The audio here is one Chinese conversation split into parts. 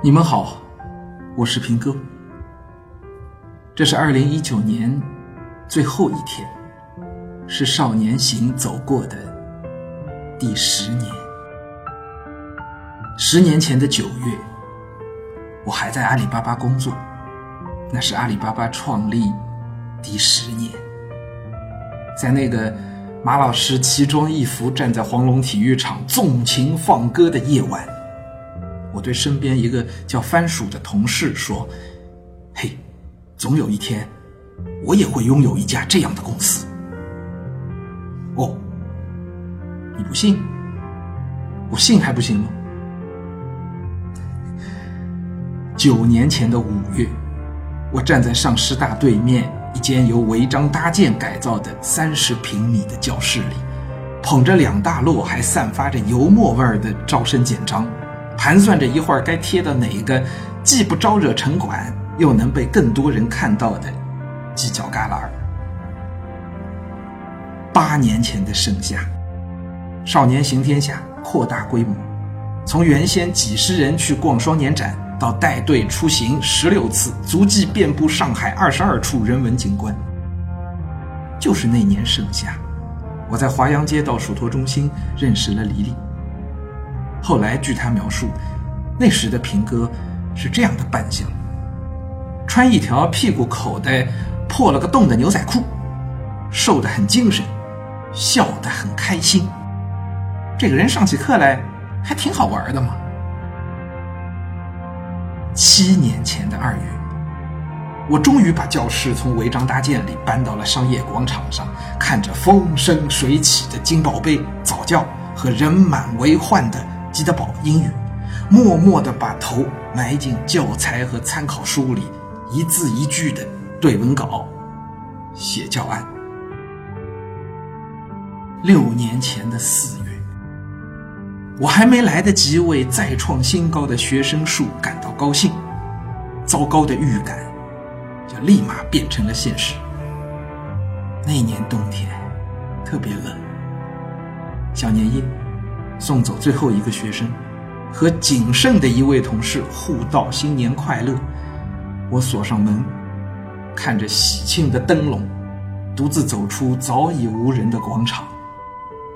你们好，我是平哥。这是二零一九年最后一天，是少年行走过的第十年。十年前的九月，我还在阿里巴巴工作，那是阿里巴巴创立第十年。在那个马老师奇装异服站在黄龙体育场纵情放歌的夜晚。我对身边一个叫番薯的同事说：“嘿，总有一天，我也会拥有一家这样的公司。”哦，你不信？我信还不行吗？九年前的五月，我站在上师大对面一间由违章搭建改造的三十平米的教室里，捧着两大摞还散发着油墨味儿的招生简章。盘算着一会儿该贴到哪一个既不招惹城管，又能被更多人看到的犄角旮旯。八年前的盛夏，少年行天下扩大规模，从原先几十人去逛双年展，到带队出行十六次，足迹遍布上海二十二处人文景观。就是那年盛夏，我在华阳街道属托中心认识了李丽。后来，据他描述，那时的平哥是这样的扮相：穿一条屁股口袋破了个洞的牛仔裤，瘦得很精神，笑得很开心。这个人上起课来还挺好玩的嘛。七年前的二月，我终于把教室从违章搭建里搬到了商业广场上，看着风生水起的金宝贝早教和人满为患的。记得宝英语，默默地把头埋进教材和参考书里，一字一句的对文稿，写教案。六年前的四月，我还没来得及为再创新高的学生数感到高兴，糟糕的预感就立马变成了现实。那年冬天特别冷，小年夜。送走最后一个学生，和仅剩的一位同事互道新年快乐。我锁上门，看着喜庆的灯笼，独自走出早已无人的广场，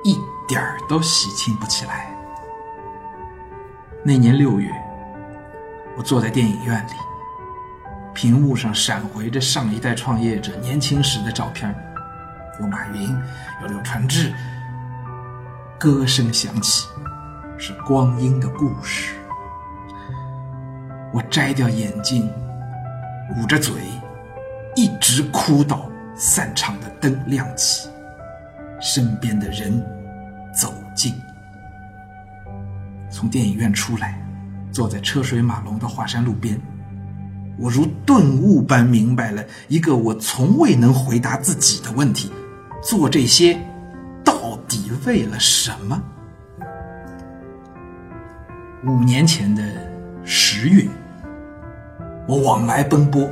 一点儿都喜庆不起来。那年六月，我坐在电影院里，屏幕上闪回着上一代创业者年轻时的照片，有马云，有柳传志。歌声响起，是光阴的故事。我摘掉眼镜，捂着嘴，一直哭到散场的灯亮起，身边的人走近。从电影院出来，坐在车水马龙的华山路边，我如顿悟般明白了一个我从未能回答自己的问题：做这些。为了什么？五年前的十月，我往来奔波，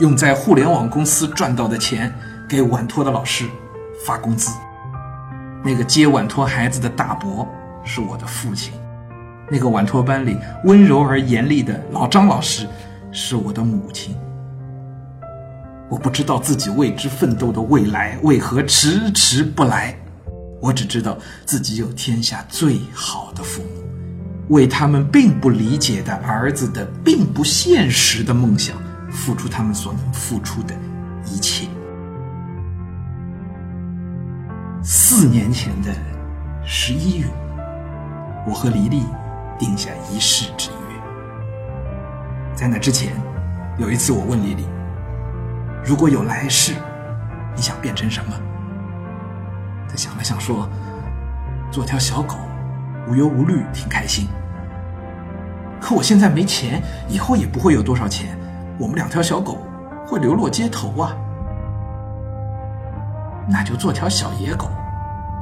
用在互联网公司赚到的钱给晚托的老师发工资。那个接晚托孩子的大伯是我的父亲，那个晚托班里温柔而严厉的老张老师是我的母亲。我不知道自己为之奋斗的未来为何迟迟不来。我只知道自己有天下最好的父母，为他们并不理解的儿子的并不现实的梦想，付出他们所能付出的一切。四年前的十一月，我和黎黎定下一世之约。在那之前，有一次我问黎黎：“如果有来世，你想变成什么？”他想了想说：“做条小狗，无忧无虑，挺开心。可我现在没钱，以后也不会有多少钱，我们两条小狗会流落街头啊。那就做条小野狗，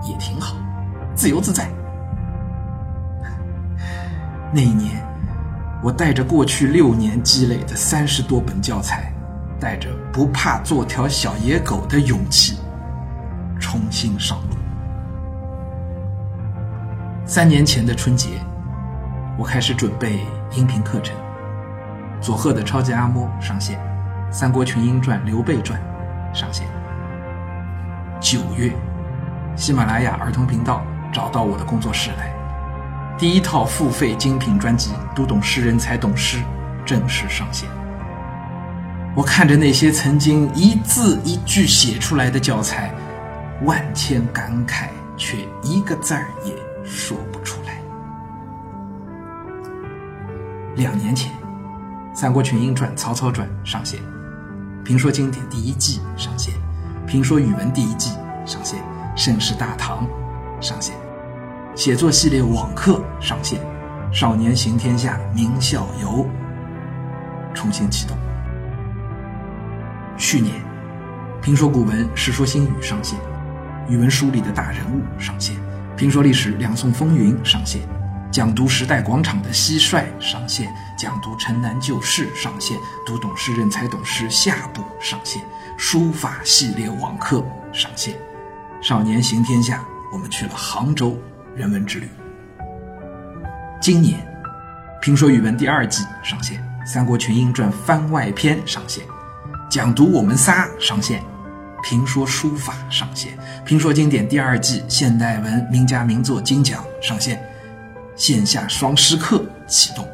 也挺好，自由自在。”那一年，我带着过去六年积累的三十多本教材，带着不怕做条小野狗的勇气。重新上路。三年前的春节，我开始准备音频课程，佐贺的超级阿嬷上线，《三国群英传》刘备传上线。九月，喜马拉雅儿童频道找到我的工作室来，第一套付费精品专辑《读懂诗人才懂诗》正式上线。我看着那些曾经一字一句写出来的教材，万千感慨，却一个字儿也说不出来。两年前，《三国群英传》曹操传上线，评说经典第一季上线，评说语文第一季上线，盛世大唐上线，写作系列网课上线，少年行天下名校游重新启动。去年，评说古文《世说新语》上线，语文书里的大人物上线，评说历史《两宋风云》上线。讲读时代广场的蟋蟀上线，讲读城南旧事上线，读懂诗人才懂诗下部上线，书法系列网课上线，少年行天下，我们去了杭州人文之旅。今年，评说语文第二季上线，《三国群英传》番外篇上线，讲读我们仨上线，评说书法上线，评说经典第二季现代文名家名作精讲上线。线下双师课启动，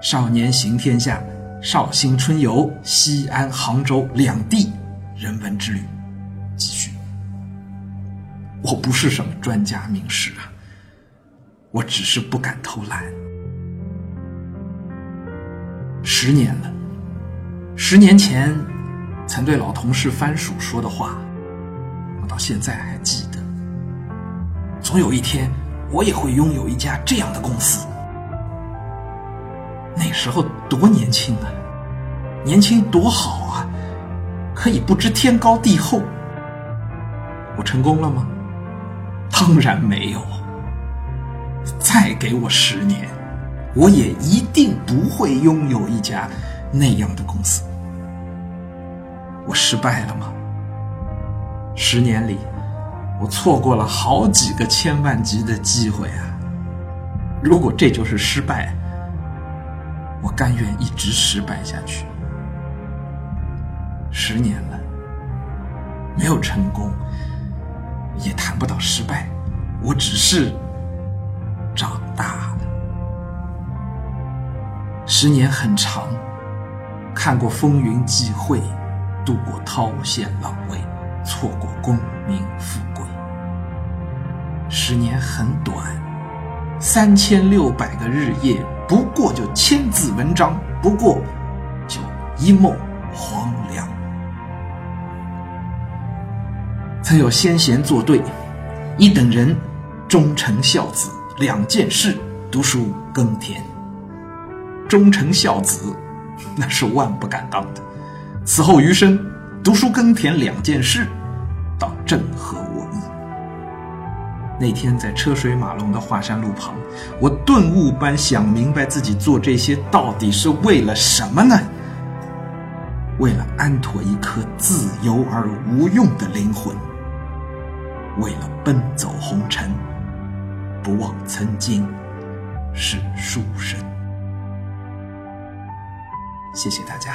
少年行天下，绍兴春游，西安、杭州两地人文之旅继续。我不是什么专家名师啊，我只是不敢偷懒。十年了，十年前曾对老同事番薯说的话，我到现在还记得。总有一天。我也会拥有一家这样的公司。那时候多年轻啊，年轻多好啊，可以不知天高地厚。我成功了吗？当然没有。再给我十年，我也一定不会拥有一家那样的公司。我失败了吗？十年里。我错过了好几个千万级的机会啊！如果这就是失败，我甘愿一直失败下去。十年了，没有成功，也谈不到失败，我只是长大了。十年很长，看过风云际会，度过涛险浪微，错过功名富贵。十年很短，三千六百个日夜，不过就千字文章，不过就一梦黄粱。曾有先贤作对，一等人，忠臣孝子两件事，读书耕田。忠臣孝子，那是万不敢当的。此后余生，读书耕田两件事，倒正合我意。那天在车水马龙的华山路旁，我顿悟般想明白自己做这些到底是为了什么呢？为了安妥一颗自由而无用的灵魂，为了奔走红尘，不忘曾经是书生。谢谢大家。